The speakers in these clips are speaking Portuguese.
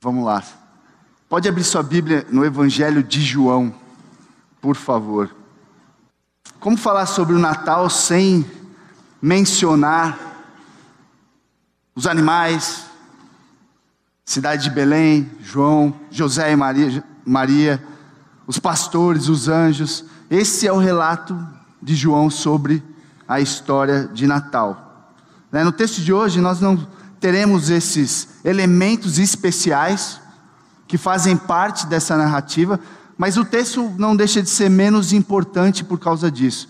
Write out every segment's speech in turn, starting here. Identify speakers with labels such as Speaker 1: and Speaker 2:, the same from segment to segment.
Speaker 1: Vamos lá. Pode abrir sua Bíblia no Evangelho de João, por favor. Como falar sobre o Natal sem mencionar os animais, cidade de Belém, João, José e Maria, Maria, os pastores, os anjos. Esse é o relato de João sobre a história de Natal. Né, no texto de hoje, nós não teremos esses elementos especiais que fazem parte dessa narrativa, mas o texto não deixa de ser menos importante por causa disso.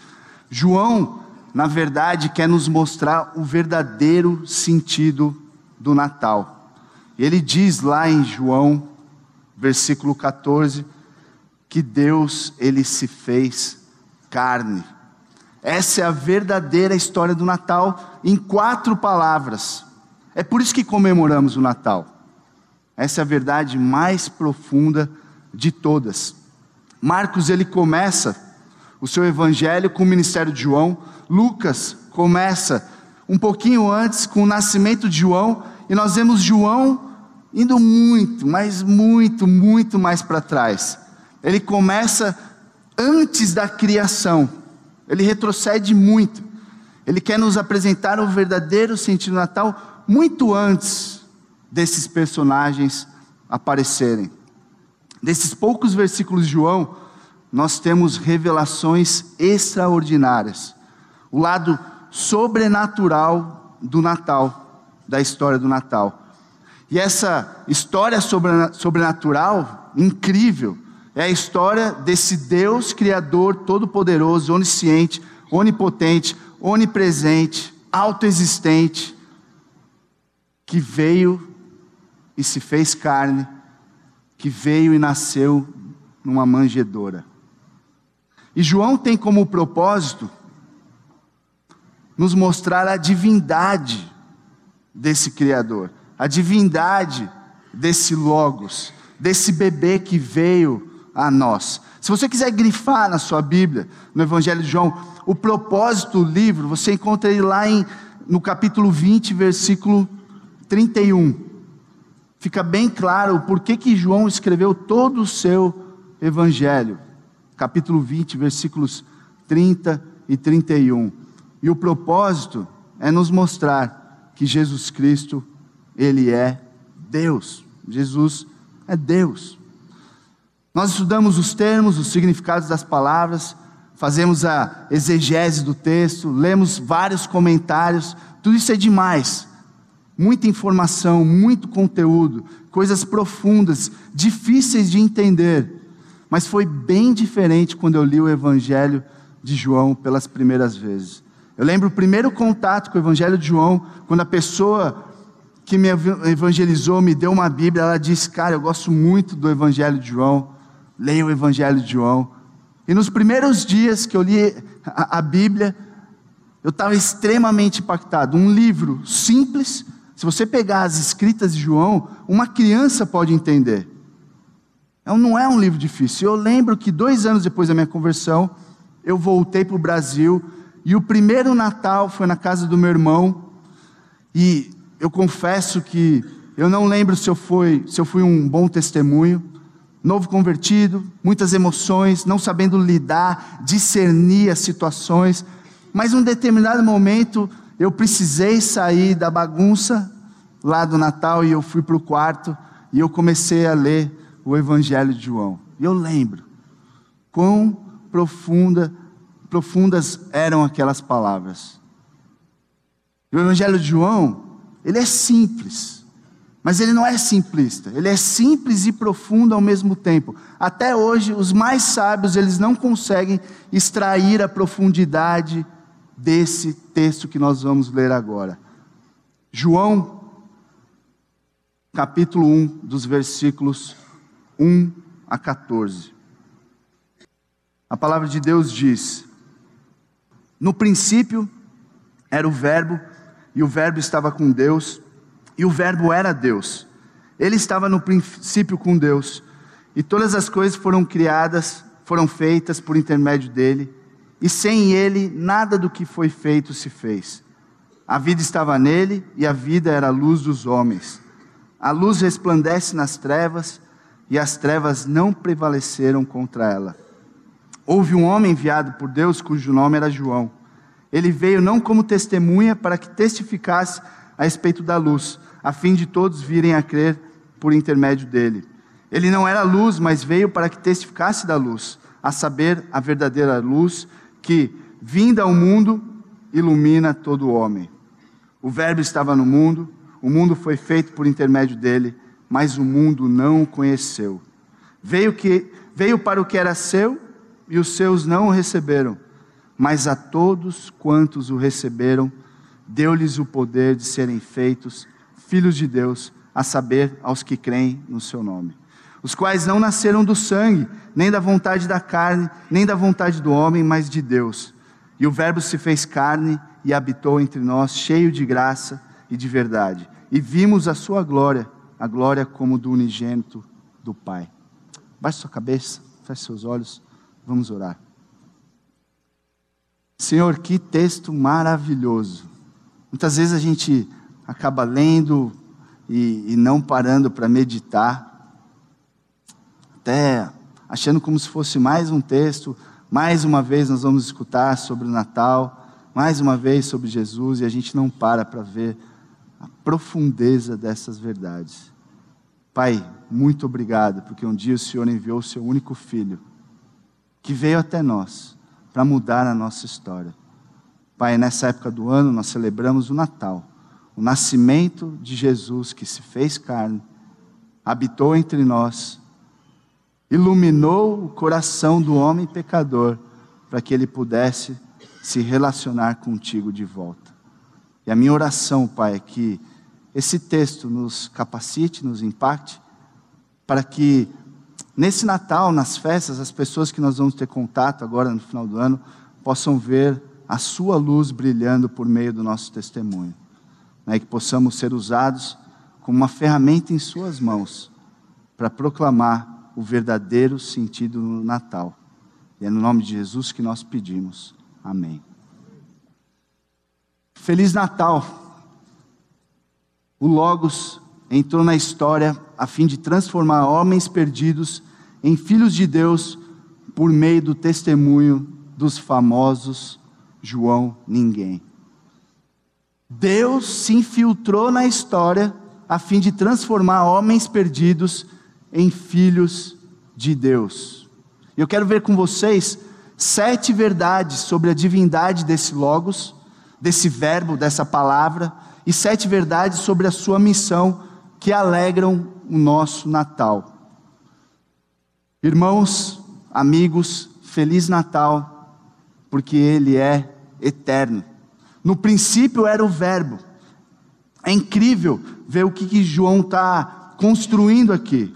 Speaker 1: João, na verdade, quer nos mostrar o verdadeiro sentido do Natal. Ele diz lá em João, versículo 14, que Deus ele se fez carne. Essa é a verdadeira história do Natal em quatro palavras. É por isso que comemoramos o Natal. Essa é a verdade mais profunda de todas. Marcos ele começa o seu evangelho com o ministério de João, Lucas começa um pouquinho antes com o nascimento de João, e nós vemos João indo muito, mas muito, muito mais para trás. Ele começa antes da criação, ele retrocede muito. Ele quer nos apresentar o verdadeiro sentido do Natal muito antes desses personagens aparecerem. Desses poucos versículos de João, nós temos revelações extraordinárias. O lado sobrenatural do Natal, da história do Natal. E essa história sobrenatural, incrível, é a história desse Deus Criador Todo-Poderoso, onisciente, onipotente, onipresente, autoexistente, que veio e se fez carne que veio e nasceu numa manjedoura. E João tem como propósito nos mostrar a divindade desse Criador, a divindade desse Logos, desse bebê que veio a nós. Se você quiser grifar na sua Bíblia, no Evangelho de João, o propósito do livro, você encontra ele lá em, no capítulo 20, versículo 31 fica bem claro o porquê que João escreveu todo o seu evangelho. Capítulo 20, versículos 30 e 31. E o propósito é nos mostrar que Jesus Cristo, ele é Deus. Jesus é Deus. Nós estudamos os termos, os significados das palavras, fazemos a exegese do texto, lemos vários comentários, tudo isso é demais muita informação, muito conteúdo, coisas profundas, difíceis de entender. Mas foi bem diferente quando eu li o Evangelho de João pelas primeiras vezes. Eu lembro o primeiro contato com o Evangelho de João, quando a pessoa que me evangelizou me deu uma Bíblia, ela disse: Cara, eu gosto muito do Evangelho de João, leia o Evangelho de João. E nos primeiros dias que eu li a, a Bíblia, eu estava extremamente impactado. Um livro simples, se você pegar as escritas de João, uma criança pode entender. Então, não é um livro difícil. Eu lembro que dois anos depois da minha conversão, eu voltei para o Brasil e o primeiro Natal foi na casa do meu irmão. E eu confesso que eu não lembro se eu fui, se eu fui um bom testemunho. Novo convertido, muitas emoções, não sabendo lidar, discernir as situações. Mas em um determinado momento eu precisei sair da bagunça lá do Natal e eu fui para o quarto e eu comecei a ler o Evangelho de João. E eu lembro quão profunda, profundas eram aquelas palavras. O Evangelho de João, ele é simples, mas ele não é simplista. Ele é simples e profundo ao mesmo tempo. Até hoje, os mais sábios eles não conseguem extrair a profundidade desse texto que nós vamos ler agora. João, capítulo 1, dos versículos 1 a 14. A palavra de Deus diz: No princípio era o Verbo, e o Verbo estava com Deus, e o Verbo era Deus. Ele estava no princípio com Deus, e todas as coisas foram criadas, foram feitas por intermédio dele e sem ele nada do que foi feito se fez. A vida estava nele e a vida era a luz dos homens. a luz resplandece nas trevas e as trevas não prevaleceram contra ela. Houve um homem enviado por Deus cujo nome era João. Ele veio não como testemunha para que testificasse a respeito da luz, a fim de todos virem a crer por intermédio dele. Ele não era luz, mas veio para que testificasse da luz, a saber, a verdadeira luz que, vinda ao mundo, ilumina todo homem. O Verbo estava no mundo, o mundo foi feito por intermédio dele, mas o mundo não o conheceu. Veio, que, veio para o que era seu e os seus não o receberam, mas a todos quantos o receberam, deu-lhes o poder de serem feitos filhos de Deus, a saber, aos que creem no seu nome. Os quais não nasceram do sangue, nem da vontade da carne, nem da vontade do homem, mas de Deus. E o Verbo se fez carne e habitou entre nós, cheio de graça e de verdade. E vimos a sua glória, a glória como do unigênito do Pai. Baixe sua cabeça, feche seus olhos, vamos orar. Senhor, que texto maravilhoso. Muitas vezes a gente acaba lendo e, e não parando para meditar, achando como se fosse mais um texto, mais uma vez nós vamos escutar sobre o Natal, mais uma vez sobre Jesus, e a gente não para para ver a profundeza dessas verdades. Pai, muito obrigado, porque um dia o Senhor enviou o seu único filho, que veio até nós para mudar a nossa história. Pai, nessa época do ano nós celebramos o Natal, o nascimento de Jesus que se fez carne, habitou entre nós, iluminou o coração do homem pecador para que ele pudesse se relacionar contigo de volta. E a minha oração, Pai, é que esse texto nos capacite, nos impacte, para que nesse Natal, nas festas, as pessoas que nós vamos ter contato agora no final do ano possam ver a Sua luz brilhando por meio do nosso testemunho. Né, que possamos ser usados como uma ferramenta em Suas mãos para proclamar o verdadeiro sentido do Natal. E é no nome de Jesus que nós pedimos. Amém. Feliz Natal. O Logos entrou na história a fim de transformar homens perdidos em filhos de Deus por meio do testemunho dos famosos João Ninguém. Deus se infiltrou na história a fim de transformar homens perdidos em filhos de Deus. Eu quero ver com vocês sete verdades sobre a divindade desse Logos desse verbo, dessa palavra, e sete verdades sobre a sua missão que alegram o nosso Natal. Irmãos, amigos, Feliz Natal, porque Ele é eterno. No princípio era o Verbo. É incrível ver o que, que João está construindo aqui.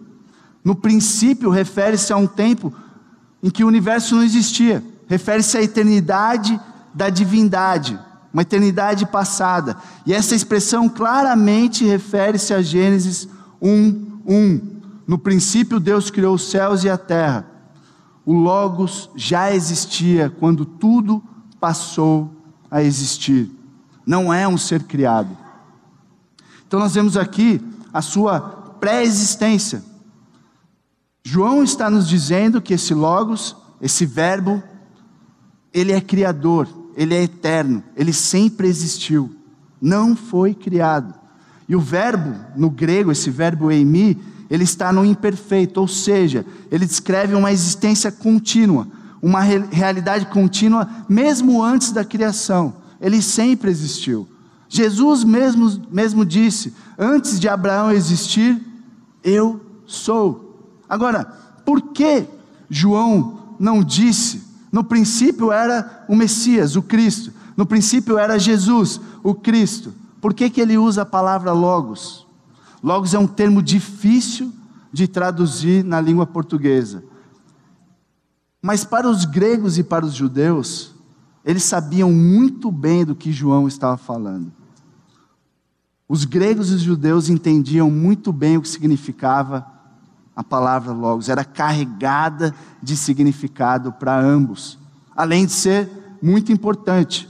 Speaker 1: No princípio refere-se a um tempo em que o universo não existia, refere-se à eternidade da divindade uma eternidade passada. E essa expressão claramente refere-se a Gênesis 1, 1. No princípio, Deus criou os céus e a terra. O Logos já existia quando tudo passou a existir. Não é um ser criado. Então, nós vemos aqui a sua pré-existência. João está nos dizendo que esse Logos, esse Verbo, ele é criador, ele é eterno, ele sempre existiu, não foi criado. E o verbo, no grego, esse verbo eimi, ele está no imperfeito, ou seja, ele descreve uma existência contínua, uma realidade contínua, mesmo antes da criação. Ele sempre existiu. Jesus mesmo, mesmo disse: Antes de Abraão existir, eu sou. Agora, por que João não disse no princípio era o Messias, o Cristo. No princípio era Jesus, o Cristo. Por que, que ele usa a palavra logos? Logos é um termo difícil de traduzir na língua portuguesa. Mas para os gregos e para os judeus, eles sabiam muito bem do que João estava falando. Os gregos e os judeus entendiam muito bem o que significava a palavra logos, era carregada de significado para ambos, além de ser muito importante.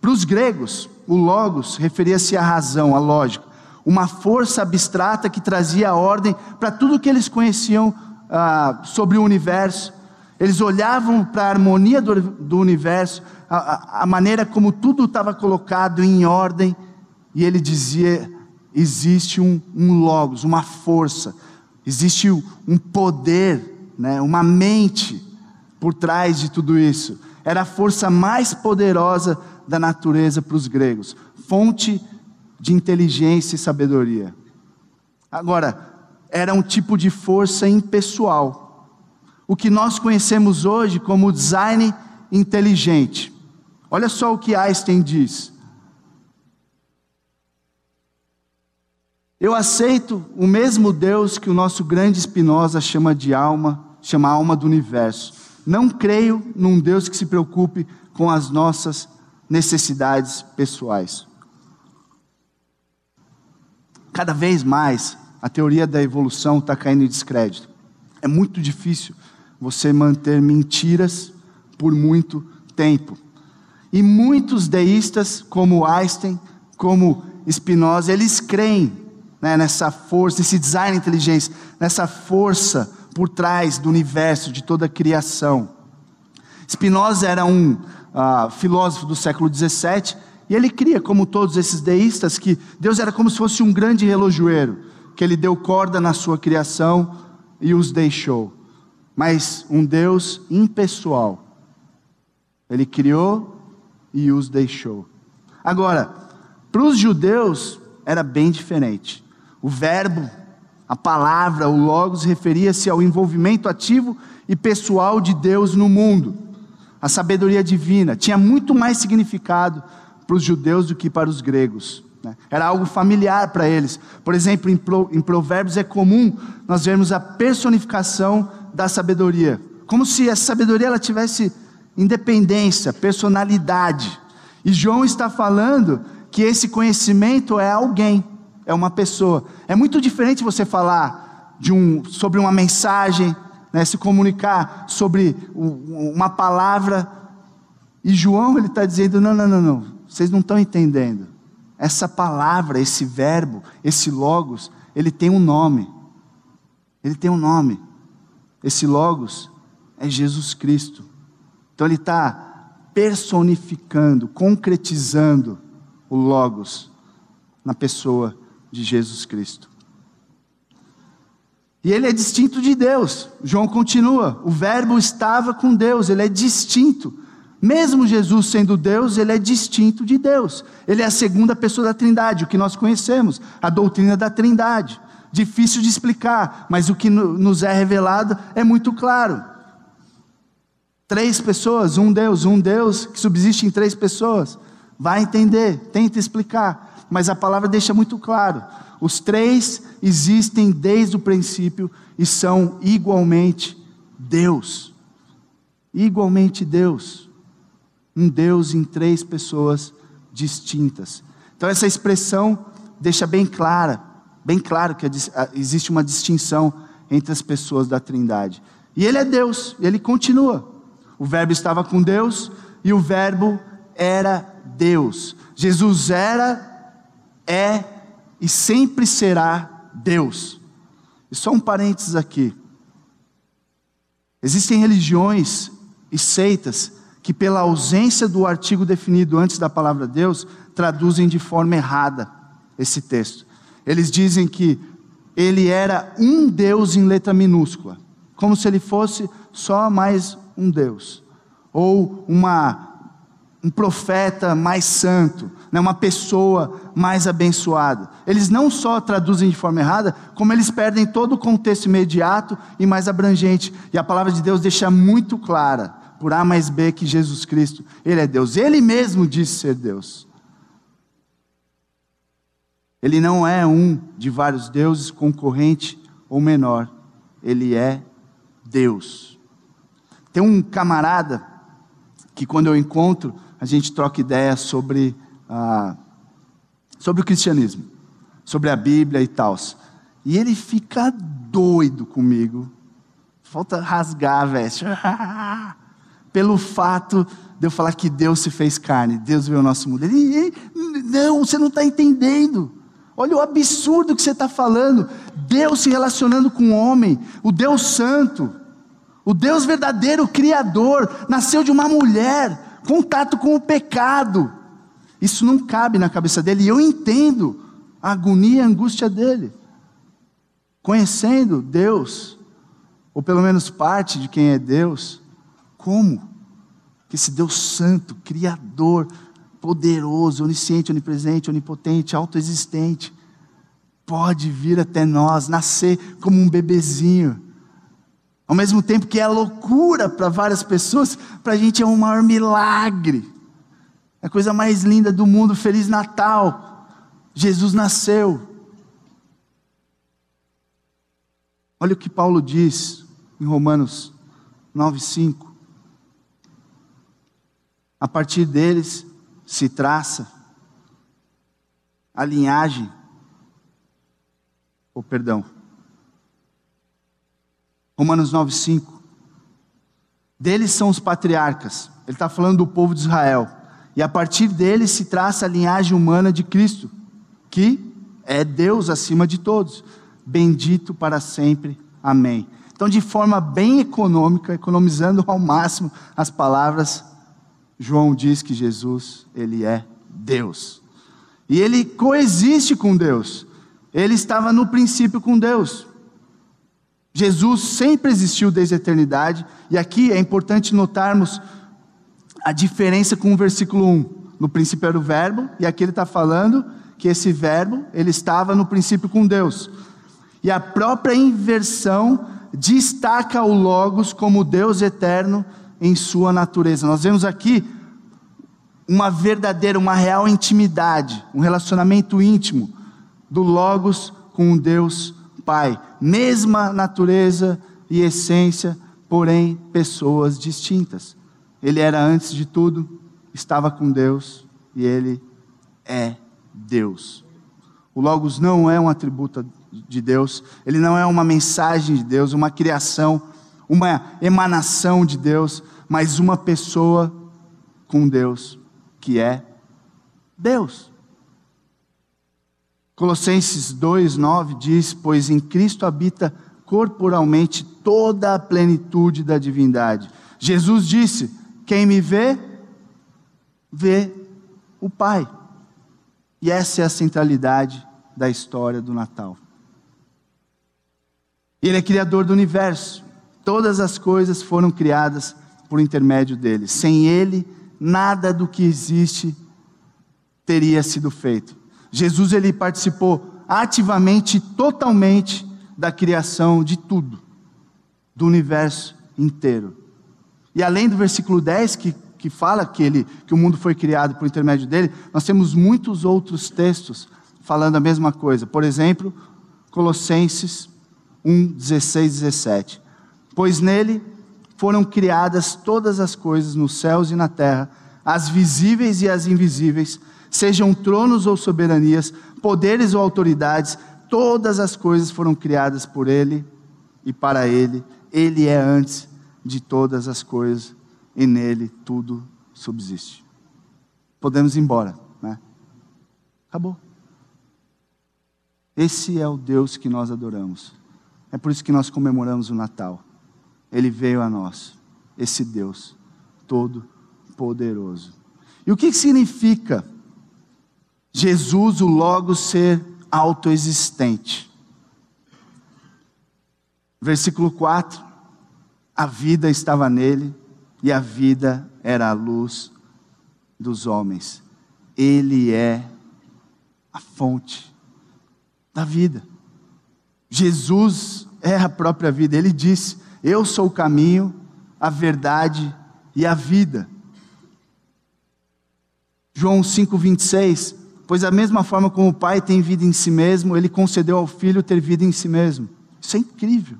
Speaker 1: Para os gregos, o logos referia-se à razão, à lógica. uma força abstrata que trazia ordem para tudo que eles conheciam ah, sobre o universo. Eles olhavam para a harmonia do, do universo, a, a, maneira como tudo estava colocado em ordem, e ele dizia: existe um, um logos, uma força, existe um poder, né, uma mente por trás de tudo isso. Era a força mais poderosa da natureza para os gregos, fonte de inteligência e sabedoria. Agora, era um tipo de força impessoal. O que nós conhecemos hoje como design inteligente. Olha só o que Einstein diz. Eu aceito o mesmo Deus que o nosso grande Spinoza chama de alma, chama alma do universo. Não creio num Deus que se preocupe com as nossas necessidades pessoais. Cada vez mais a teoria da evolução está caindo em descrédito. É muito difícil você manter mentiras por muito tempo. E muitos deístas, como Einstein, como Spinoza, eles creem né, nessa força, nesse design inteligência, nessa força por trás do universo, de toda a criação. Spinoza era um uh, filósofo do século XVII e ele cria, como todos esses deístas, que Deus era como se fosse um grande relojoeiro, que ele deu corda na sua criação e os deixou. Mas um Deus impessoal. Ele criou e os deixou. Agora, para os judeus era bem diferente. O verbo, a palavra, o logos referia-se ao envolvimento ativo e pessoal de Deus no mundo. A sabedoria divina tinha muito mais significado para os judeus do que para os gregos. Né? Era algo familiar para eles. Por exemplo, em, Pro, em Provérbios é comum nós vermos a personificação da sabedoria, como se a sabedoria ela tivesse independência, personalidade. E João está falando que esse conhecimento é alguém, é uma pessoa. É muito diferente você falar de um, sobre uma mensagem, né, se comunicar sobre uma palavra. E João ele está dizendo: não, não, não, não, vocês não estão entendendo. Essa palavra, esse verbo, esse logos, ele tem um nome. Ele tem um nome. Esse logos é Jesus Cristo. Então ele está personificando, concretizando o logos na pessoa de Jesus Cristo. E ele é distinto de Deus. João continua: o Verbo estava com Deus, ele é distinto. Mesmo Jesus sendo Deus, ele é distinto de Deus. Ele é a segunda pessoa da Trindade, o que nós conhecemos, a doutrina da Trindade. Difícil de explicar, mas o que nos é revelado é muito claro. Três pessoas, um Deus, um Deus que subsiste em três pessoas. Vai entender, tenta explicar, mas a palavra deixa muito claro. Os três existem desde o princípio e são igualmente Deus. Igualmente Deus um Deus em três pessoas distintas. Então essa expressão deixa bem clara, bem claro que existe uma distinção entre as pessoas da Trindade. E ele é Deus, ele continua. O verbo estava com Deus e o verbo era Deus. Jesus era, é e sempre será Deus. E só um parênteses aqui. Existem religiões e seitas que, pela ausência do artigo definido antes da palavra Deus, traduzem de forma errada esse texto. Eles dizem que ele era um Deus em letra minúscula, como se ele fosse só mais um Deus, ou uma, um profeta mais santo, né, uma pessoa mais abençoada. Eles não só traduzem de forma errada, como eles perdem todo o contexto imediato e mais abrangente. E a palavra de Deus deixa muito clara por A mais B que Jesus Cristo, Ele é Deus. Ele mesmo disse ser Deus. Ele não é um de vários deuses, concorrente ou menor. Ele é Deus. Tem um camarada que quando eu encontro, a gente troca ideia sobre, ah, sobre o cristianismo, sobre a Bíblia e tal. E ele fica doido comigo. Falta rasgar a veste. pelo fato de eu falar que Deus se fez carne, Deus veio ao nosso mundo. Ele, ele não, você não está entendendo. Olha o absurdo que você está falando. Deus se relacionando com o homem, o Deus Santo, o Deus verdadeiro, o Criador, nasceu de uma mulher, contato com o pecado. Isso não cabe na cabeça dele, e eu entendo a agonia e a angústia dele. Conhecendo Deus, ou pelo menos parte de quem é Deus, como que esse Deus Santo, Criador, poderoso, onisciente, onipresente, onipotente, autoexistente, pode vir até nós, nascer como um bebezinho. Ao mesmo tempo que é loucura para várias pessoas, para a gente é um maior milagre. A coisa mais linda do mundo. Feliz Natal. Jesus nasceu. Olha o que Paulo diz em Romanos 9,5. A partir deles se traça a linhagem, ou oh, perdão, Romanos 9,5. Deles são os patriarcas, ele está falando do povo de Israel, e a partir deles se traça a linhagem humana de Cristo, que é Deus acima de todos, bendito para sempre, amém. Então, de forma bem econômica, economizando ao máximo as palavras, João diz que Jesus, ele é Deus. E ele coexiste com Deus. Ele estava no princípio com Deus. Jesus sempre existiu desde a eternidade, e aqui é importante notarmos a diferença com o versículo 1. No princípio era o verbo, e aqui ele está falando que esse verbo, ele estava no princípio com Deus. E a própria inversão destaca o Logos como Deus eterno em sua natureza. Nós vemos aqui uma verdadeira, uma real intimidade, um relacionamento íntimo do Logos com o Deus Pai. Mesma natureza e essência, porém pessoas distintas. Ele era antes de tudo, estava com Deus e ele é Deus. O Logos não é um atributo de Deus, ele não é uma mensagem de Deus, uma criação, uma emanação de Deus, mas uma pessoa com Deus, que é Deus. Colossenses 2:9 diz: "Pois em Cristo habita corporalmente toda a plenitude da divindade". Jesus disse: "Quem me vê, vê o Pai". E essa é a centralidade da história do Natal. Ele é criador do universo. Todas as coisas foram criadas por intermédio dele. Sem ele, nada do que existe teria sido feito. Jesus ele participou ativamente, totalmente da criação de tudo, do universo inteiro. E além do versículo 10 que, que fala que, ele, que o mundo foi criado por intermédio dele, nós temos muitos outros textos falando a mesma coisa. Por exemplo, Colossenses 1, 16, 17. Pois nele foram criadas todas as coisas nos céus e na terra, as visíveis e as invisíveis, sejam tronos ou soberanias, poderes ou autoridades, todas as coisas foram criadas por ele e para ele. Ele é antes de todas as coisas e nele tudo subsiste. Podemos ir embora, né? Acabou. Esse é o Deus que nós adoramos. É por isso que nós comemoramos o Natal. Ele veio a nós, esse Deus todo-poderoso. E o que significa Jesus, o Logo, ser autoexistente? Versículo 4: A vida estava nele, e a vida era a luz dos homens. Ele é a fonte da vida. Jesus é a própria vida. Ele disse: Eu sou o caminho, a verdade e a vida. João 5,26: Pois da mesma forma como o Pai tem vida em si mesmo, ele concedeu ao Filho ter vida em si mesmo. Isso é incrível.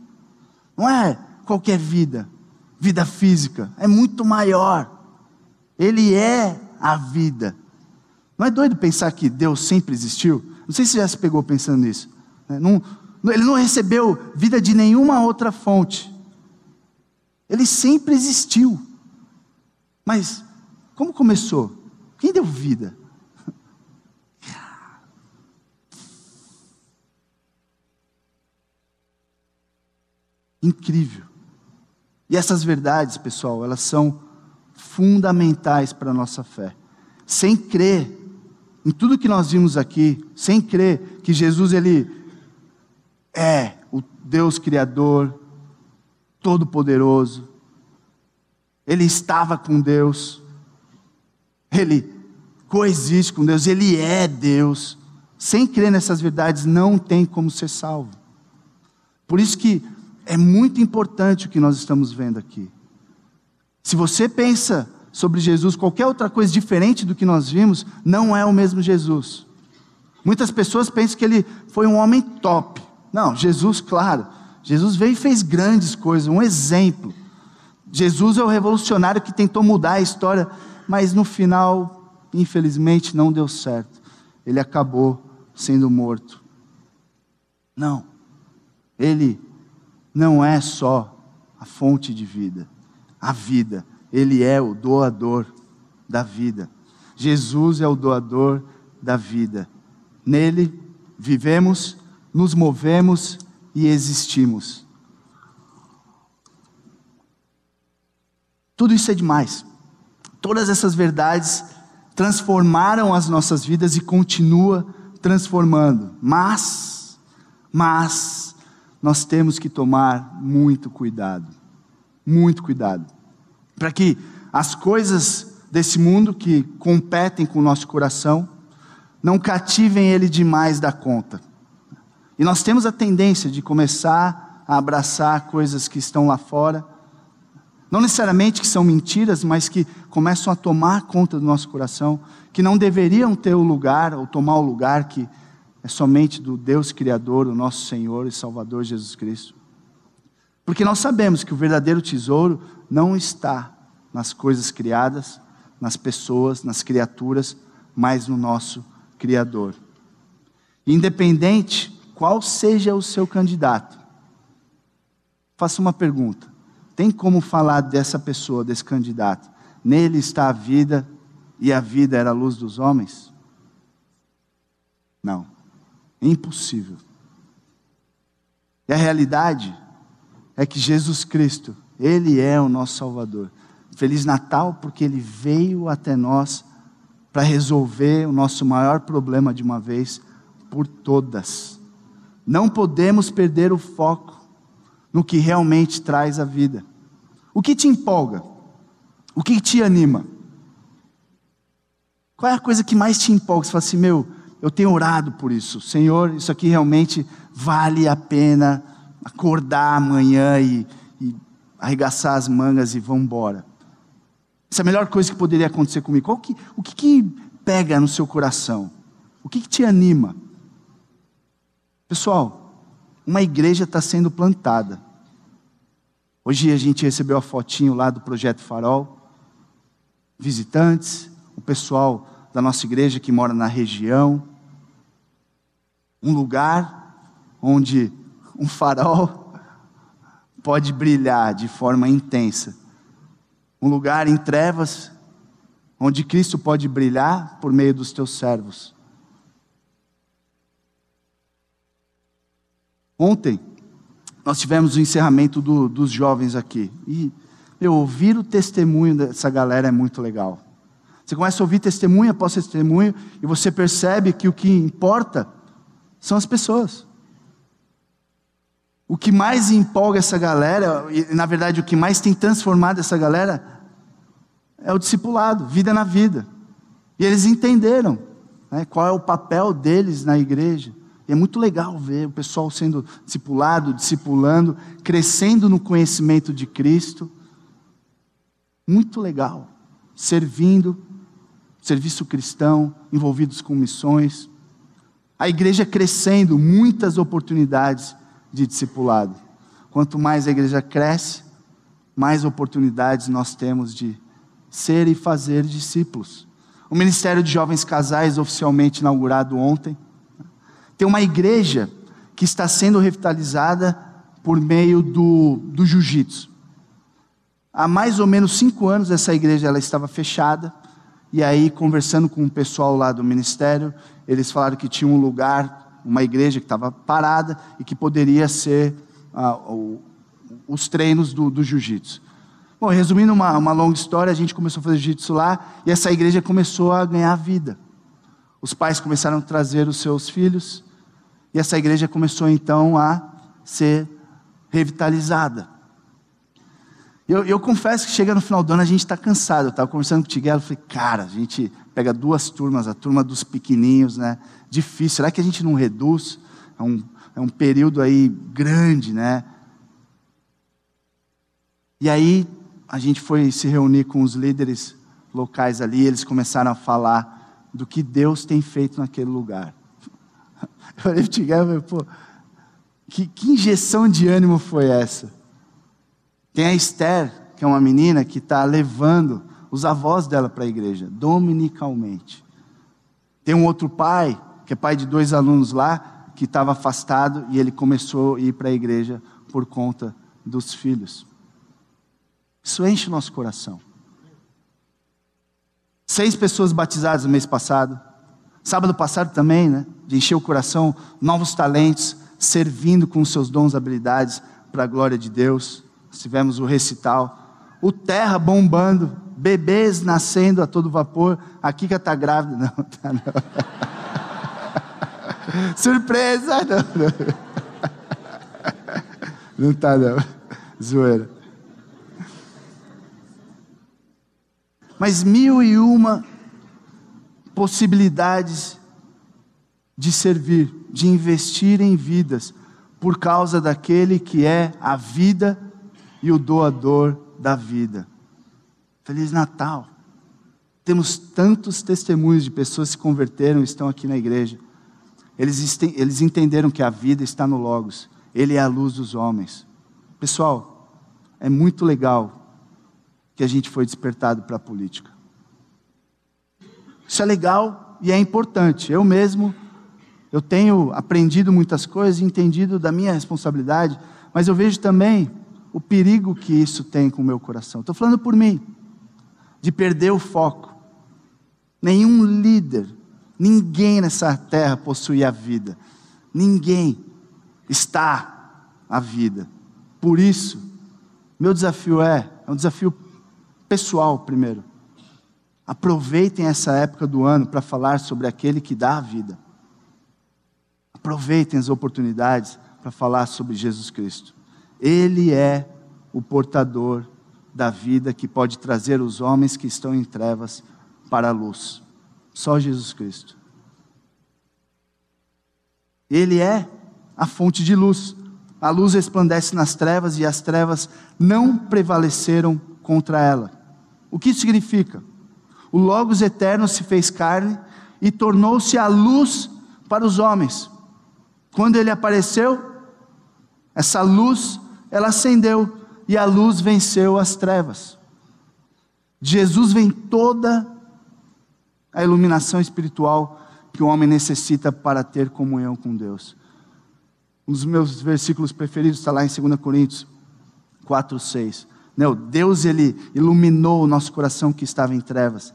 Speaker 1: Não é qualquer vida, vida física, é muito maior. Ele é a vida. Não é doido pensar que Deus sempre existiu? Não sei se já se pegou pensando nisso. Né? Ele não recebeu vida de nenhuma outra fonte. Ele sempre existiu. Mas como começou? Quem deu vida? Incrível. E essas verdades, pessoal, elas são fundamentais para a nossa fé. Sem crer em tudo que nós vimos aqui, sem crer que Jesus ele é o Deus criador, todo poderoso. Ele estava com Deus. Ele coexiste com Deus, ele é Deus. Sem crer nessas verdades não tem como ser salvo. Por isso que é muito importante o que nós estamos vendo aqui. Se você pensa sobre Jesus qualquer outra coisa diferente do que nós vimos, não é o mesmo Jesus. Muitas pessoas pensam que ele foi um homem top. Não, Jesus, claro. Jesus veio e fez grandes coisas, um exemplo. Jesus é o revolucionário que tentou mudar a história, mas no final, infelizmente, não deu certo. Ele acabou sendo morto. Não. Ele não é só a fonte de vida, a vida, ele é o doador da vida. Jesus é o doador da vida. Nele vivemos, nos movemos e existimos. Tudo isso é demais. Todas essas verdades transformaram as nossas vidas e continua transformando. Mas, mas nós temos que tomar muito cuidado, muito cuidado, para que as coisas desse mundo que competem com o nosso coração não cativem ele demais da conta. E nós temos a tendência de começar a abraçar coisas que estão lá fora, não necessariamente que são mentiras, mas que começam a tomar conta do nosso coração, que não deveriam ter o lugar ou tomar o lugar que é somente do Deus Criador, o nosso Senhor e Salvador Jesus Cristo. Porque nós sabemos que o verdadeiro tesouro não está nas coisas criadas, nas pessoas, nas criaturas, mas no nosso Criador. Independente qual seja o seu candidato, faça uma pergunta: tem como falar dessa pessoa, desse candidato? Nele está a vida e a vida era a luz dos homens? Não. Impossível. E a realidade é que Jesus Cristo, Ele é o nosso Salvador. Feliz Natal, porque Ele veio até nós para resolver o nosso maior problema de uma vez por todas. Não podemos perder o foco no que realmente traz a vida. O que te empolga? O que te anima? Qual é a coisa que mais te empolga? Você fala assim, meu, eu tenho orado por isso. Senhor, isso aqui realmente vale a pena acordar amanhã e, e arregaçar as mangas e vamos embora. Essa é a melhor coisa que poderia acontecer comigo. Que, o que, que, pega no seu coração? O que, que te anima? Pessoal, uma igreja está sendo plantada. Hoje a gente recebeu a fotinho lá do Projeto Farol. Visitantes, o pessoal da nossa igreja que mora na região, um lugar onde um farol pode brilhar de forma intensa, um lugar em trevas onde Cristo pode brilhar por meio dos teus servos. Ontem, nós tivemos o encerramento do, dos jovens aqui. E eu ouvir o testemunho dessa galera é muito legal. Você começa a ouvir testemunho após testemunho e você percebe que o que importa são as pessoas. O que mais empolga essa galera, e na verdade o que mais tem transformado essa galera, é o discipulado, vida na vida. E eles entenderam né, qual é o papel deles na igreja. E é muito legal ver o pessoal sendo discipulado, discipulando, crescendo no conhecimento de Cristo. Muito legal. Servindo, serviço cristão, envolvidos com missões. A igreja crescendo, muitas oportunidades de discipulado. Quanto mais a igreja cresce, mais oportunidades nós temos de ser e fazer discípulos. O Ministério de Jovens Casais, oficialmente inaugurado ontem, tem uma igreja que está sendo revitalizada por meio do, do jiu-jitsu. Há mais ou menos cinco anos essa igreja ela estava fechada e aí, conversando com o pessoal lá do ministério, eles falaram que tinha um lugar, uma igreja que estava parada e que poderia ser ah, o, os treinos do, do jiu-jitsu. Bom, resumindo uma, uma longa história, a gente começou a fazer jiu-jitsu lá e essa igreja começou a ganhar vida. Os pais começaram a trazer os seus filhos e essa igreja começou então a ser revitalizada. Eu, eu confesso que chega no final do ano a gente está cansado. Eu estava conversando com o Tiguelo, falei, cara, a gente pega duas turmas, a turma dos pequenininhos, né? Difícil. Será que a gente não reduz? É um, é um período aí grande, né? E aí a gente foi se reunir com os líderes locais ali, eles começaram a falar do que Deus tem feito naquele lugar. Eu olhei para o e falei, pô, que, que injeção de ânimo foi essa? Tem a Esther, que é uma menina que está levando os avós dela para a igreja, dominicalmente. Tem um outro pai, que é pai de dois alunos lá, que estava afastado e ele começou a ir para a igreja por conta dos filhos. Isso enche o nosso coração. Seis pessoas batizadas no mês passado. Sábado passado também, né? De encher o coração, novos talentos, servindo com seus dons e habilidades para a glória de Deus. Tivemos o recital. O terra bombando, bebês nascendo a todo vapor. A Kika está grávida. Não, tá não. Surpresa! Não, não. Não tá não. Zoeira. mas mil e uma possibilidades de servir, de investir em vidas, por causa daquele que é a vida e o doador da vida. Feliz Natal! Temos tantos testemunhos de pessoas que se converteram e estão aqui na igreja. Eles, eles entenderam que a vida está no Logos, Ele é a luz dos homens. Pessoal, é muito legal que a gente foi despertado para a política. Isso é legal e é importante. Eu mesmo, eu tenho aprendido muitas coisas, entendido da minha responsabilidade, mas eu vejo também o perigo que isso tem com o meu coração. Estou falando por mim, de perder o foco. Nenhum líder, ninguém nessa terra possui a vida. Ninguém está a vida. Por isso, meu desafio é, é um desafio pessoal primeiro. Aproveitem essa época do ano para falar sobre aquele que dá a vida. Aproveitem as oportunidades para falar sobre Jesus Cristo. Ele é o portador da vida que pode trazer os homens que estão em trevas para a luz. Só Jesus Cristo. Ele é a fonte de luz. A luz resplandece nas trevas e as trevas não prevaleceram contra ela. O que isso significa? O Logos eterno se fez carne e tornou-se a luz para os homens. Quando ele apareceu, essa luz, ela acendeu e a luz venceu as trevas. Jesus vem toda a iluminação espiritual que o homem necessita para ter comunhão com Deus. Um dos meus versículos preferidos está lá em 2 Coríntios 4, 6. Não, Deus ele iluminou o nosso coração que estava em trevas,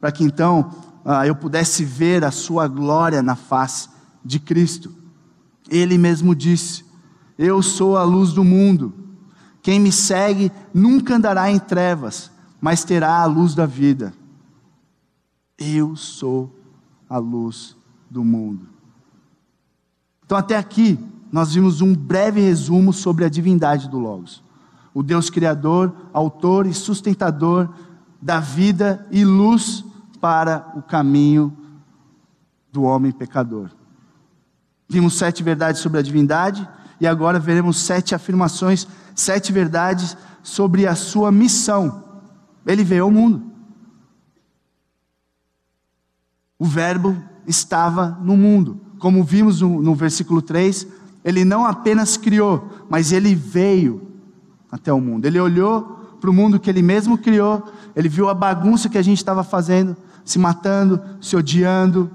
Speaker 1: para que então ah, eu pudesse ver a sua glória na face de Cristo. Ele mesmo disse: Eu sou a luz do mundo. Quem me segue nunca andará em trevas, mas terá a luz da vida. Eu sou a luz do mundo. Então, até aqui, nós vimos um breve resumo sobre a divindade do Logos o Deus Criador, autor e sustentador da vida e luz para o caminho do homem pecador. Vimos sete verdades sobre a divindade e agora veremos sete afirmações, sete verdades sobre a sua missão. Ele veio ao mundo. O Verbo estava no mundo. Como vimos no, no versículo 3, ele não apenas criou, mas ele veio até o mundo. Ele olhou para o mundo que ele mesmo criou, ele viu a bagunça que a gente estava fazendo, se matando, se odiando.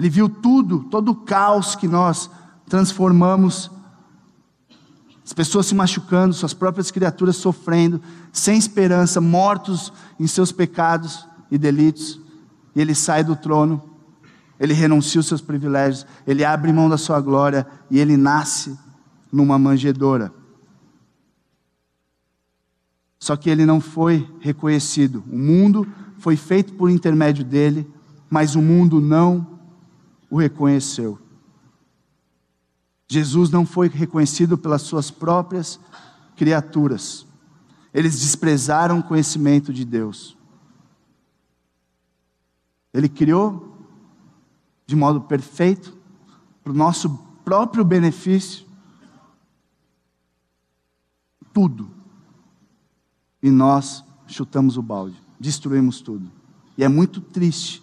Speaker 1: Ele viu tudo, todo o caos que nós transformamos. As pessoas se machucando, suas próprias criaturas sofrendo, sem esperança, mortos em seus pecados e delitos. E ele sai do trono, ele renuncia os seus privilégios, ele abre mão da sua glória e ele nasce numa manjedoura. Só que ele não foi reconhecido. O mundo foi feito por intermédio dele, mas o mundo não o reconheceu. Jesus não foi reconhecido pelas suas próprias criaturas. Eles desprezaram o conhecimento de Deus. Ele criou de modo perfeito, para o nosso próprio benefício, tudo. E nós chutamos o balde, destruímos tudo. E é muito triste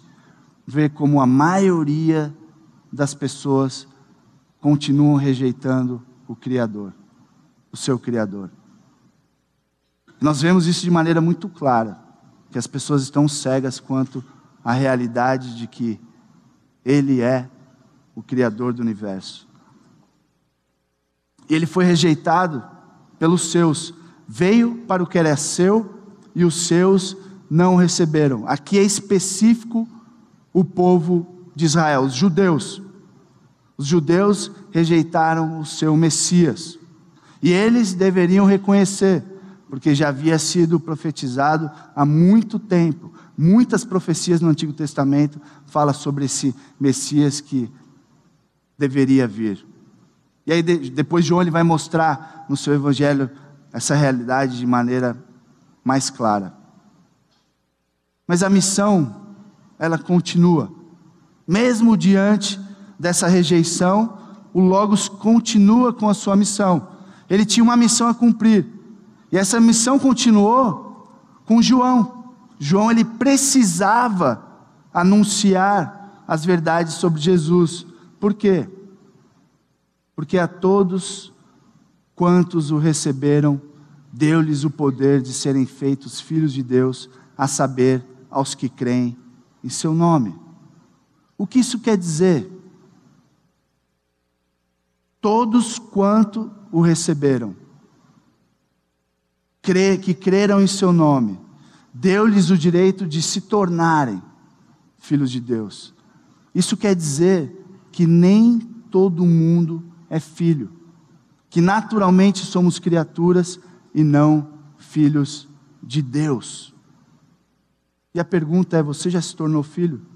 Speaker 1: ver como a maioria das pessoas continuam rejeitando o Criador, o seu Criador. Nós vemos isso de maneira muito clara, que as pessoas estão cegas quanto à realidade de que Ele é o Criador do universo. E ele foi rejeitado pelos seus, veio para o que era seu e os seus não receberam. Aqui é específico o povo de Israel, os judeus. Os judeus rejeitaram o seu Messias. E eles deveriam reconhecer, porque já havia sido profetizado há muito tempo. Muitas profecias no Antigo Testamento falam sobre esse Messias que deveria vir. E aí depois João ele vai mostrar no seu evangelho essa realidade de maneira mais clara. Mas a missão, ela continua. Mesmo diante dessa rejeição, o Logos continua com a sua missão. Ele tinha uma missão a cumprir. E essa missão continuou com João. João ele precisava anunciar as verdades sobre Jesus. Por quê? porque a todos quantos o receberam, deu-lhes o poder de serem feitos filhos de Deus, a saber, aos que creem em seu nome. O que isso quer dizer? Todos quanto o receberam, que creram em seu nome, deu-lhes o direito de se tornarem filhos de Deus. Isso quer dizer que nem todo mundo é filho, que naturalmente somos criaturas e não filhos de Deus. E a pergunta é: você já se tornou filho?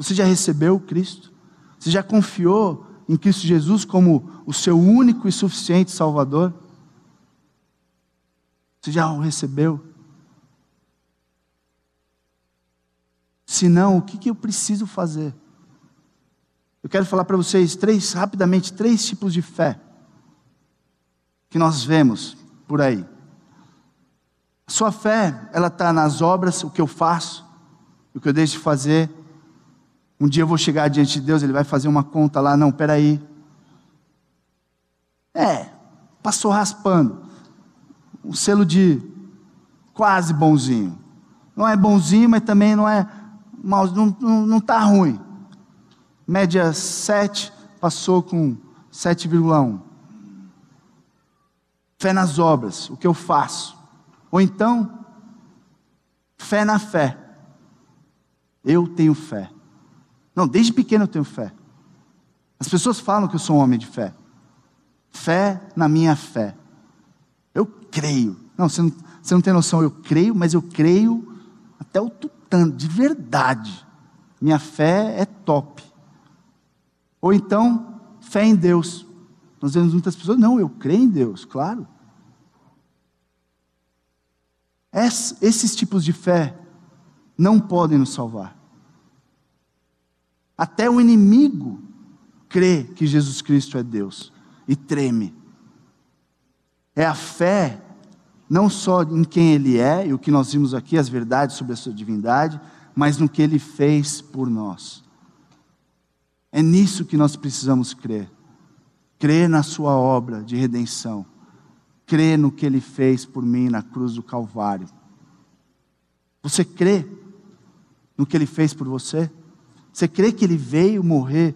Speaker 1: Você já recebeu Cristo? Você já confiou em Cristo Jesus como o seu único e suficiente Salvador? Você já o recebeu? Se não, o que eu preciso fazer? Eu quero falar para vocês três, rapidamente, três tipos de fé que nós vemos por aí. A sua fé, ela está nas obras, o que eu faço, o que eu deixo de fazer. Um dia eu vou chegar diante de Deus, Ele vai fazer uma conta lá, não, peraí. É, passou raspando. Um selo de quase bonzinho. Não é bonzinho, mas também não é mal, não está tá ruim média 7, passou com 7,1. Fé nas obras, o que eu faço. Ou então, fé na fé. Eu tenho fé. Não, desde pequeno eu tenho fé. As pessoas falam que eu sou um homem de fé. Fé na minha fé. Eu creio. Não, você não, você não tem noção, eu creio, mas eu creio até o tutano, de verdade. Minha fé é top. Ou então, fé em Deus. Nós vemos muitas pessoas, não, eu creio em Deus, claro. Esses tipos de fé não podem nos salvar. Até o inimigo crê que Jesus Cristo é Deus e treme. É a fé não só em quem Ele é e o que nós vimos aqui, as verdades sobre a sua divindade, mas no que Ele fez por nós. É nisso que nós precisamos crer. Crer na Sua obra de redenção. Crer no que Ele fez por mim na cruz do Calvário. Você crê no que Ele fez por você? Você crê que Ele veio morrer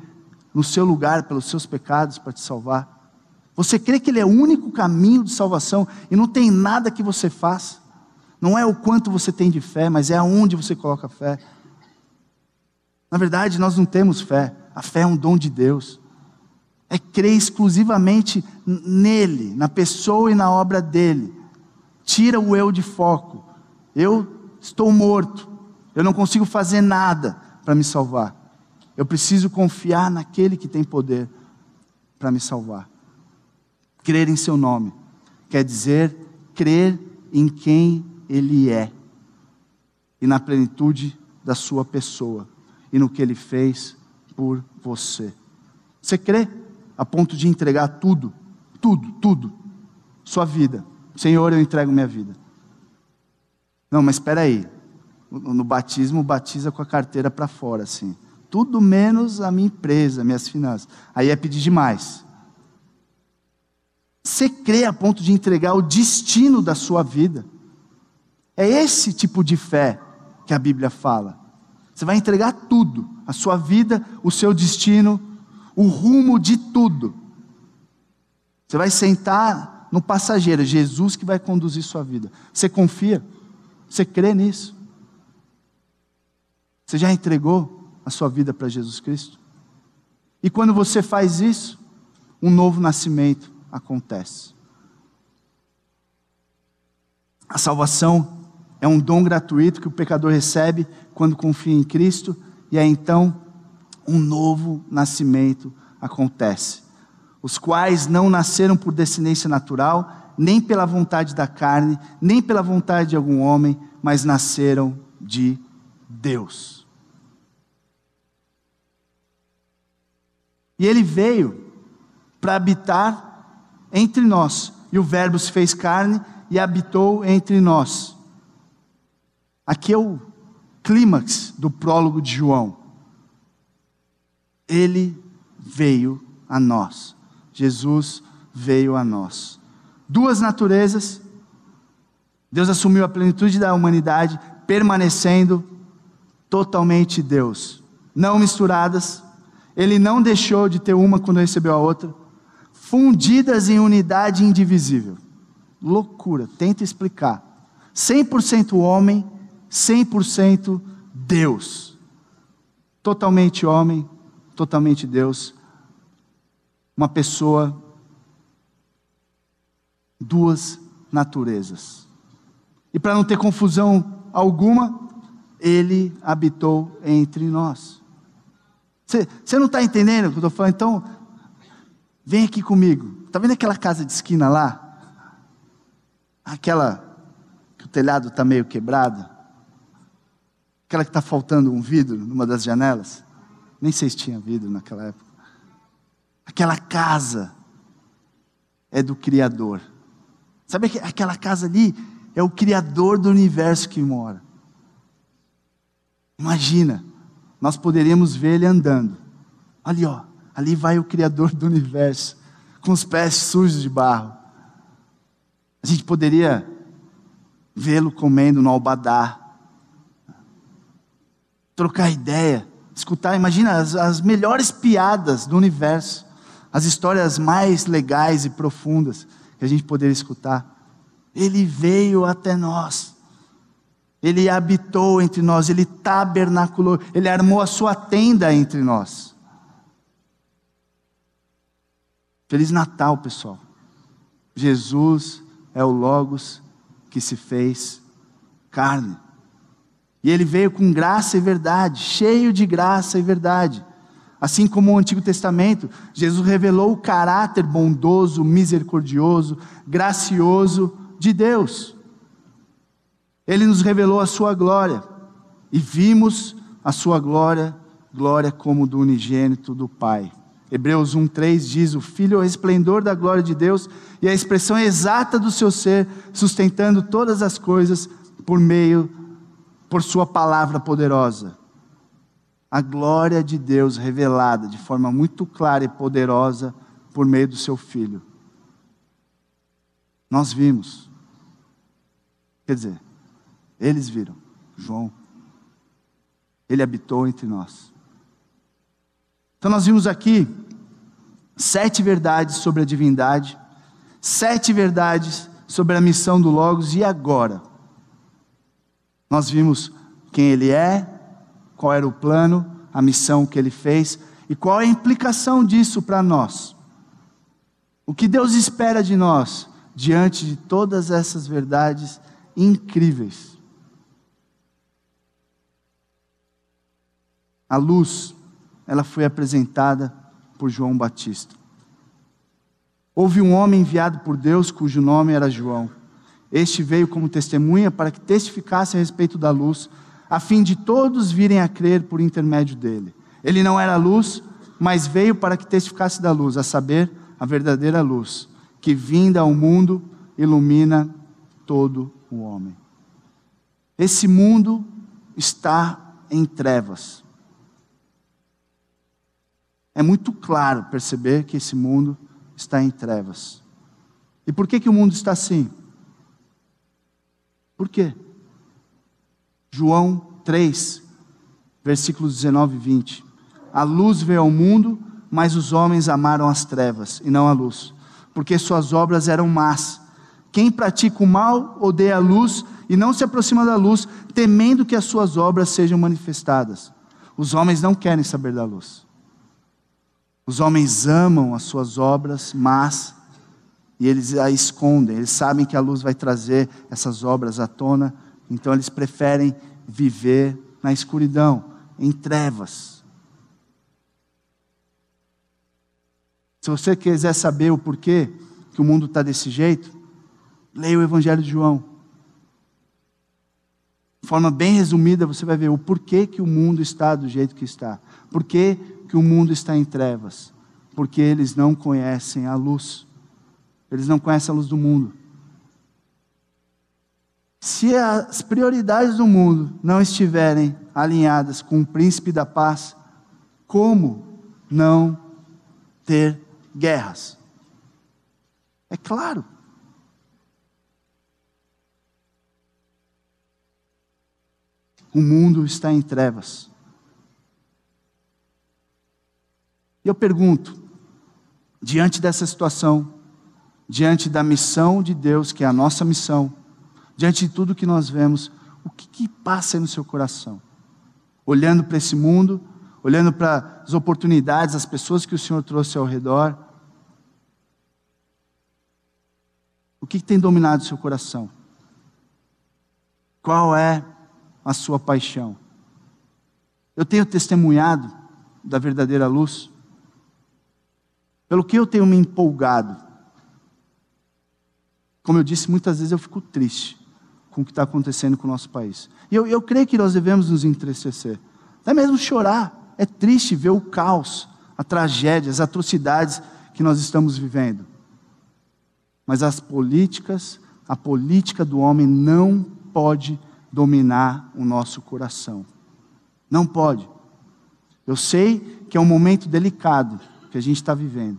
Speaker 1: no seu lugar pelos seus pecados para te salvar? Você crê que Ele é o único caminho de salvação e não tem nada que você faça? Não é o quanto você tem de fé, mas é aonde você coloca fé. Na verdade, nós não temos fé. A fé é um dom de Deus. É crer exclusivamente nele, na pessoa e na obra dele. Tira o eu de foco. Eu estou morto. Eu não consigo fazer nada para me salvar. Eu preciso confiar naquele que tem poder para me salvar. Crer em seu nome quer dizer crer em quem ele é e na plenitude da sua pessoa e no que ele fez por você. Você crê a ponto de entregar tudo, tudo, tudo, sua vida. Senhor, eu entrego minha vida. Não, mas espera aí. No batismo, batiza com a carteira para fora, assim. Tudo menos a minha empresa, minhas finanças. Aí é pedir demais. Você crê a ponto de entregar o destino da sua vida. É esse tipo de fé que a Bíblia fala. Você vai entregar tudo, a sua vida, o seu destino, o rumo de tudo. Você vai sentar no passageiro, Jesus que vai conduzir sua vida. Você confia? Você crê nisso? Você já entregou a sua vida para Jesus Cristo? E quando você faz isso, um novo nascimento acontece. A salvação é um dom gratuito que o pecador recebe quando confia em Cristo, e aí então um novo nascimento acontece. Os quais não nasceram por descendência natural, nem pela vontade da carne, nem pela vontade de algum homem, mas nasceram de Deus. E ele veio para habitar entre nós, e o Verbo se fez carne e habitou entre nós. Aqui é o clímax do prólogo de João. Ele veio a nós. Jesus veio a nós. Duas naturezas. Deus assumiu a plenitude da humanidade, permanecendo totalmente Deus, não misturadas. Ele não deixou de ter uma quando recebeu a outra, fundidas em unidade indivisível. Loucura, tenta explicar. 100% homem, 100% Deus. Totalmente homem, totalmente Deus. Uma pessoa, duas naturezas. E para não ter confusão alguma, ele habitou entre nós. Você não está entendendo o que eu estou falando? Então, vem aqui comigo. Está vendo aquela casa de esquina lá? Aquela que o telhado está meio quebrado? Aquela que está faltando um vidro numa das janelas. Nem sei se tinha vidro naquela época. Aquela casa é do Criador. Sabe aquela casa ali? É o Criador do universo que mora. Imagina, nós poderíamos ver ele andando. Ali, ó, ali vai o Criador do universo, com os pés sujos de barro. A gente poderia vê-lo comendo no albadar, trocar ideia, escutar, imagina as, as melhores piadas do universo, as histórias mais legais e profundas que a gente poderia escutar. Ele veio até nós. Ele habitou entre nós, ele tabernaculou, ele armou a sua tenda entre nós. Feliz Natal, pessoal. Jesus é o Logos que se fez carne. E ele veio com graça e verdade, cheio de graça e verdade. Assim como o Antigo Testamento, Jesus revelou o caráter bondoso, misericordioso, gracioso de Deus. Ele nos revelou a sua glória e vimos a sua glória, glória como do unigênito do Pai. Hebreus 1:3 diz: "O Filho é o esplendor da glória de Deus e a expressão exata do seu ser, sustentando todas as coisas por meio por Sua palavra poderosa. A glória de Deus revelada de forma muito clara e poderosa por meio do Seu Filho. Nós vimos. Quer dizer, eles viram. João. Ele habitou entre nós. Então nós vimos aqui sete verdades sobre a divindade, sete verdades sobre a missão do Logos e agora nós vimos quem ele é, qual era o plano, a missão que ele fez e qual é a implicação disso para nós. O que Deus espera de nós diante de todas essas verdades incríveis? A luz, ela foi apresentada por João Batista. Houve um homem enviado por Deus cujo nome era João. Este veio como testemunha para que testificasse a respeito da luz, a fim de todos virem a crer por intermédio dele. Ele não era luz, mas veio para que testificasse da luz, a saber, a verdadeira luz, que vinda ao mundo ilumina todo o homem. Esse mundo está em trevas. É muito claro perceber que esse mundo está em trevas. E por que, que o mundo está assim? Por quê? João 3, versículos 19 e 20. A luz veio ao mundo, mas os homens amaram as trevas e não a luz, porque suas obras eram más. Quem pratica o mal odeia a luz e não se aproxima da luz, temendo que as suas obras sejam manifestadas. Os homens não querem saber da luz. Os homens amam as suas obras, mas e eles a escondem. Eles sabem que a luz vai trazer essas obras à tona, então eles preferem viver na escuridão, em trevas. Se você quiser saber o porquê que o mundo está desse jeito, leia o Evangelho de João. De forma bem resumida, você vai ver o porquê que o mundo está do jeito que está. Por que, que o mundo está em trevas? Porque eles não conhecem a luz. Eles não conhecem a luz do mundo. Se as prioridades do mundo não estiverem alinhadas com o príncipe da paz, como não ter guerras. É claro. O mundo está em trevas. E eu pergunto, diante dessa situação, diante da missão de Deus, que é a nossa missão, diante de tudo que nós vemos, o que, que passa no seu coração? Olhando para esse mundo, olhando para as oportunidades, as pessoas que o Senhor trouxe ao redor, O que tem dominado o seu coração? Qual é a sua paixão? Eu tenho testemunhado da verdadeira luz? Pelo que eu tenho me empolgado? Como eu disse, muitas vezes eu fico triste com o que está acontecendo com o nosso país. E eu, eu creio que nós devemos nos entristecer, até mesmo chorar. É triste ver o caos, a tragédia, as atrocidades que nós estamos vivendo. Mas as políticas, a política do homem não pode dominar o nosso coração. Não pode. Eu sei que é um momento delicado que a gente está vivendo.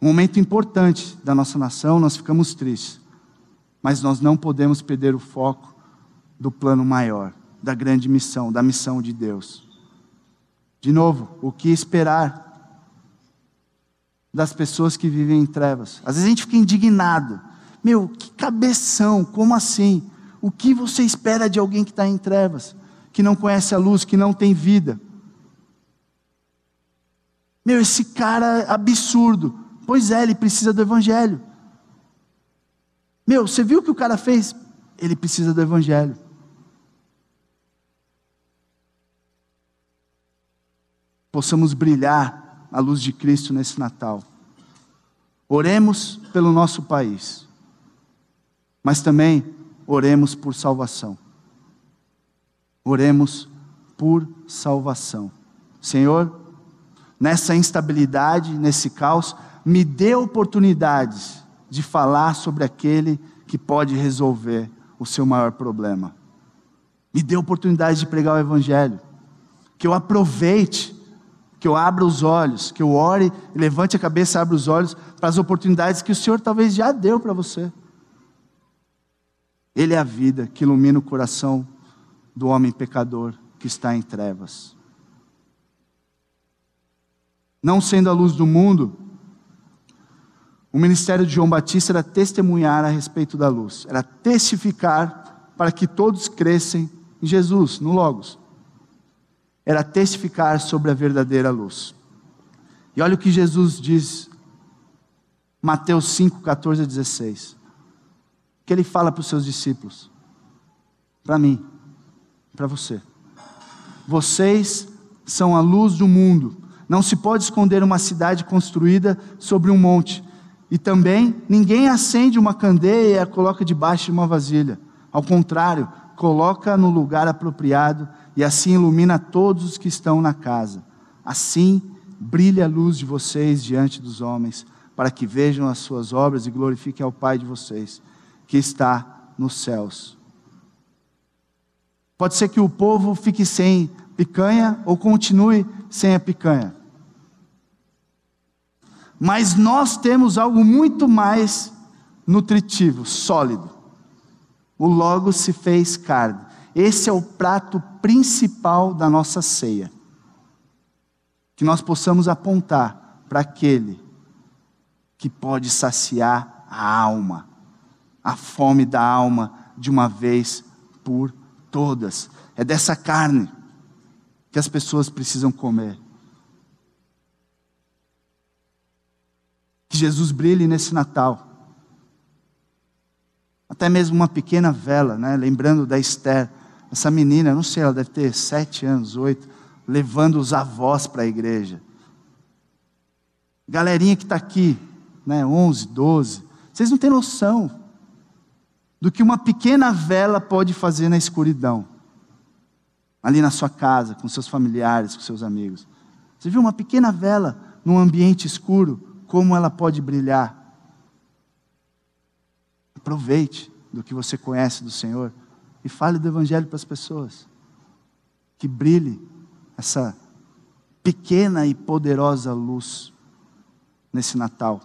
Speaker 1: Um momento importante da nossa nação, nós ficamos tristes. Mas nós não podemos perder o foco do plano maior, da grande missão, da missão de Deus. De novo, o que esperar das pessoas que vivem em trevas. Às vezes a gente fica indignado. Meu, que cabeção, como assim? O que você espera de alguém que está em trevas, que não conhece a luz, que não tem vida? Meu, esse cara é absurdo. Pois é, ele precisa do Evangelho. Meu, você viu o que o cara fez? Ele precisa do Evangelho. Possamos brilhar a luz de Cristo nesse Natal. Oremos pelo nosso país, mas também oremos por salvação. Oremos por salvação. Senhor, nessa instabilidade, nesse caos, me dê oportunidades de falar sobre aquele que pode resolver o seu maior problema. Me dê oportunidade de pregar o Evangelho. Que eu aproveite que eu abra os olhos, que eu ore, levante a cabeça, abra os olhos para as oportunidades que o Senhor talvez já deu para você. Ele é a vida que ilumina o coração do homem pecador que está em trevas. Não sendo a luz do mundo, o ministério de João Batista era testemunhar a respeito da luz, era testificar para que todos crescem em Jesus, no Logos era testificar sobre a verdadeira luz. E olha o que Jesus diz Mateus 5, 14 a 16. Que ele fala para os seus discípulos, para mim, para você. Vocês são a luz do mundo. Não se pode esconder uma cidade construída sobre um monte. E também ninguém acende uma candeia e a coloca debaixo de uma vasilha. Ao contrário, coloca no lugar apropriado e assim ilumina todos os que estão na casa. Assim brilha a luz de vocês diante dos homens, para que vejam as suas obras e glorifiquem ao Pai de vocês, que está nos céus. Pode ser que o povo fique sem picanha ou continue sem a picanha. Mas nós temos algo muito mais nutritivo, sólido. O Logo se fez carne. Esse é o prato principal da nossa ceia. Que nós possamos apontar para aquele que pode saciar a alma, a fome da alma de uma vez por todas. É dessa carne que as pessoas precisam comer. Que Jesus brilhe nesse Natal. Até mesmo uma pequena vela, né? lembrando da Esther, essa menina, não sei, ela deve ter sete anos, oito, levando os avós para a igreja. Galerinha que está aqui, né, 11, 12, vocês não têm noção do que uma pequena vela pode fazer na escuridão ali na sua casa, com seus familiares, com seus amigos. Você viu uma pequena vela num ambiente escuro, como ela pode brilhar? Aproveite do que você conhece do Senhor e fale do Evangelho para as pessoas. Que brilhe essa pequena e poderosa luz nesse Natal.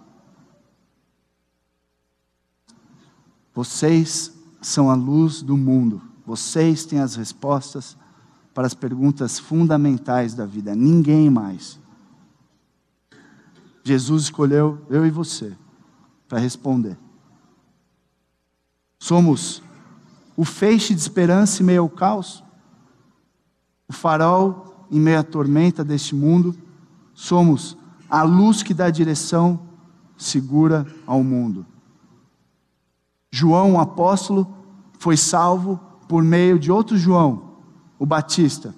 Speaker 1: Vocês são a luz do mundo, vocês têm as respostas para as perguntas fundamentais da vida, ninguém mais. Jesus escolheu eu e você para responder. Somos o feixe de esperança em meio ao caos, o farol em meio à tormenta deste mundo, somos a luz que dá direção segura ao mundo. João, o apóstolo, foi salvo por meio de outro João, o Batista.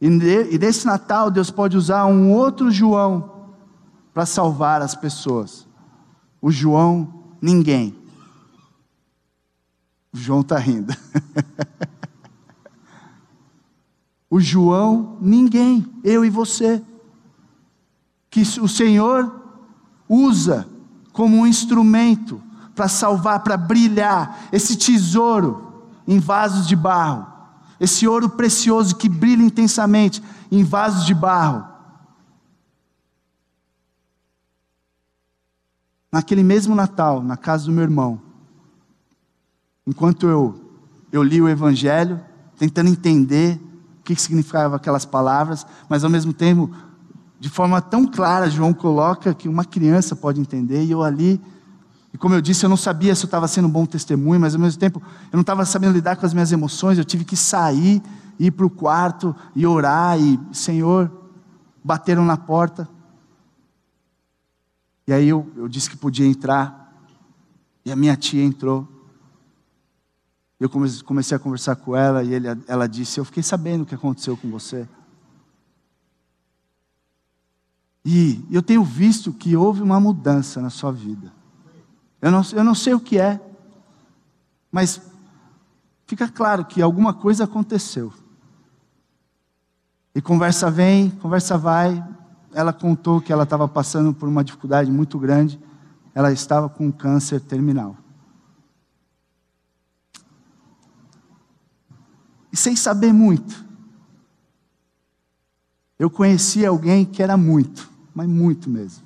Speaker 1: E nesse Natal, Deus pode usar um outro João para salvar as pessoas. O João, ninguém. O João está rindo. o João, ninguém. Eu e você. Que o Senhor usa como um instrumento para salvar, para brilhar esse tesouro em vasos de barro esse ouro precioso que brilha intensamente em vasos de barro. Naquele mesmo Natal, na casa do meu irmão, enquanto eu, eu li o Evangelho, tentando entender o que significavam aquelas palavras, mas ao mesmo tempo, de forma tão clara, João coloca que uma criança pode entender, e eu ali e como eu disse, eu não sabia se eu estava sendo um bom testemunho, mas ao mesmo tempo eu não estava sabendo lidar com as minhas emoções, eu tive que sair, ir para o quarto e orar, e Senhor, bateram na porta. E aí eu, eu disse que podia entrar, e a minha tia entrou. Eu comecei a conversar com ela, e ele, ela disse: Eu fiquei sabendo o que aconteceu com você. E eu tenho visto que houve uma mudança na sua vida. Eu não, eu não sei o que é, mas fica claro que alguma coisa aconteceu. E conversa vem, conversa vai. Ela contou que ela estava passando por uma dificuldade muito grande. Ela estava com câncer terminal. E sem saber muito. Eu conheci alguém que era muito, mas muito mesmo.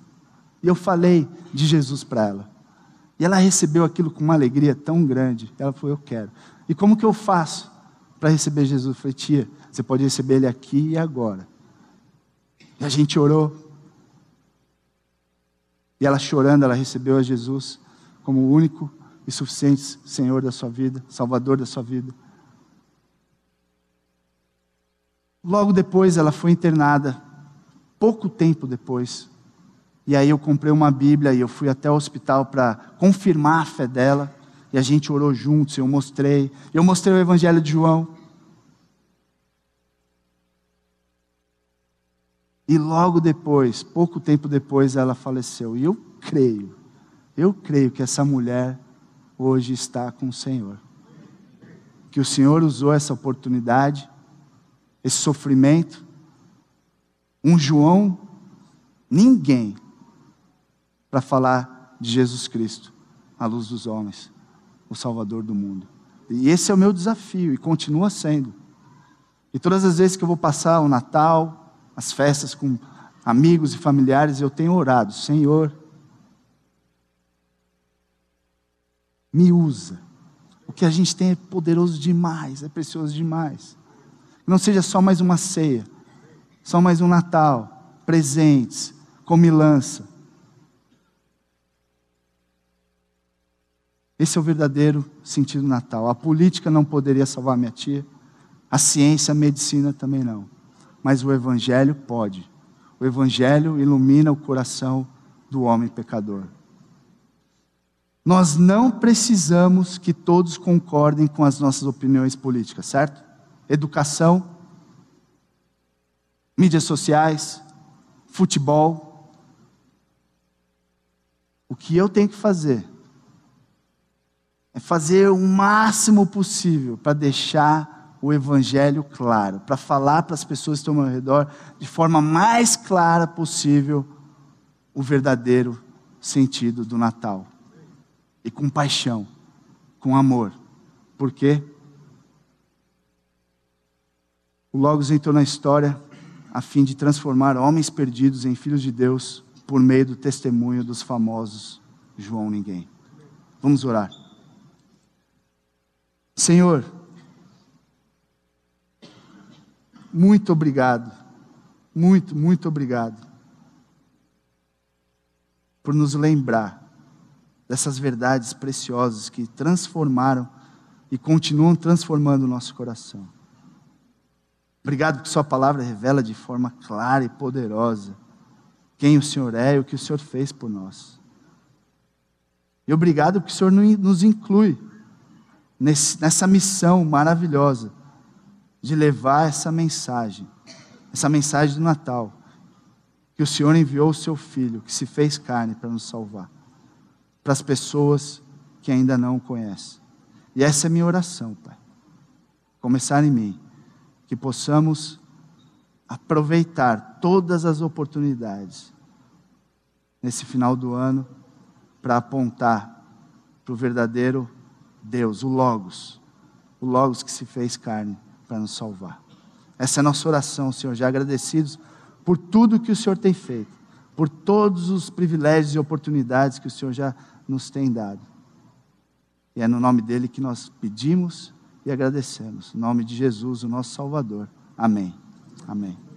Speaker 1: E eu falei de Jesus para ela. E ela recebeu aquilo com uma alegria tão grande. Ela falou: Eu quero. E como que eu faço para receber Jesus? Eu falei: Tia, você pode receber Ele aqui e agora. E a gente orou. E ela chorando, ela recebeu a Jesus como o único e suficiente Senhor da sua vida, Salvador da sua vida. Logo depois ela foi internada, pouco tempo depois, E aí eu comprei uma Bíblia e eu fui até o hospital para confirmar a fé dela. E a gente orou juntos, eu mostrei. Eu mostrei o Evangelho de João. E logo depois, pouco tempo depois, ela faleceu. E eu creio, eu creio que essa mulher hoje está com o Senhor. Que o Senhor usou essa oportunidade, esse sofrimento. Um João, ninguém para falar de Jesus Cristo, a luz dos homens, o Salvador do mundo. E esse é o meu desafio e continua sendo. E todas as vezes que eu vou passar o Natal, as festas com amigos e familiares, eu tenho orado, Senhor, me usa. O que a gente tem é poderoso demais, é precioso demais. Não seja só mais uma ceia, só mais um Natal, presentes, comilança Esse é o verdadeiro sentido do Natal. A política não poderia salvar minha tia, a ciência, a medicina também não. Mas o Evangelho pode. O Evangelho ilumina o coração do homem pecador. Nós não precisamos que todos concordem com as nossas opiniões políticas, certo? Educação, mídias sociais, futebol. O que eu tenho que fazer é fazer o máximo possível para deixar o Evangelho claro, para falar para as pessoas que estão ao meu redor de forma mais clara possível o verdadeiro sentido do Natal. E com paixão, com amor. Por quê? O Logos entrou na história a fim de transformar homens perdidos em filhos de Deus por meio do testemunho dos famosos João Ninguém. Vamos orar. Senhor, muito obrigado, muito, muito obrigado por nos lembrar dessas verdades preciosas que transformaram e continuam transformando o nosso coração. Obrigado que Sua palavra revela de forma clara e poderosa quem o Senhor é e o que o Senhor fez por nós. E obrigado porque o Senhor nos inclui nesse, nessa missão maravilhosa de levar essa mensagem, essa mensagem do Natal, que o Senhor enviou o seu Filho, que se fez carne para nos salvar, para as pessoas que ainda não o conhecem. E essa é minha oração, Pai. Começar em mim, que possamos aproveitar todas as oportunidades nesse final do ano para apontar para o verdadeiro Deus, o Logos, o Logos que se fez carne para nos salvar. Essa é a nossa oração, Senhor, já agradecidos por tudo que o Senhor tem feito, por todos os privilégios e oportunidades que o Senhor já nos tem dado. E é no nome dele que nós pedimos e agradecemos. Em nome de Jesus, o nosso Salvador. Amém. Amém.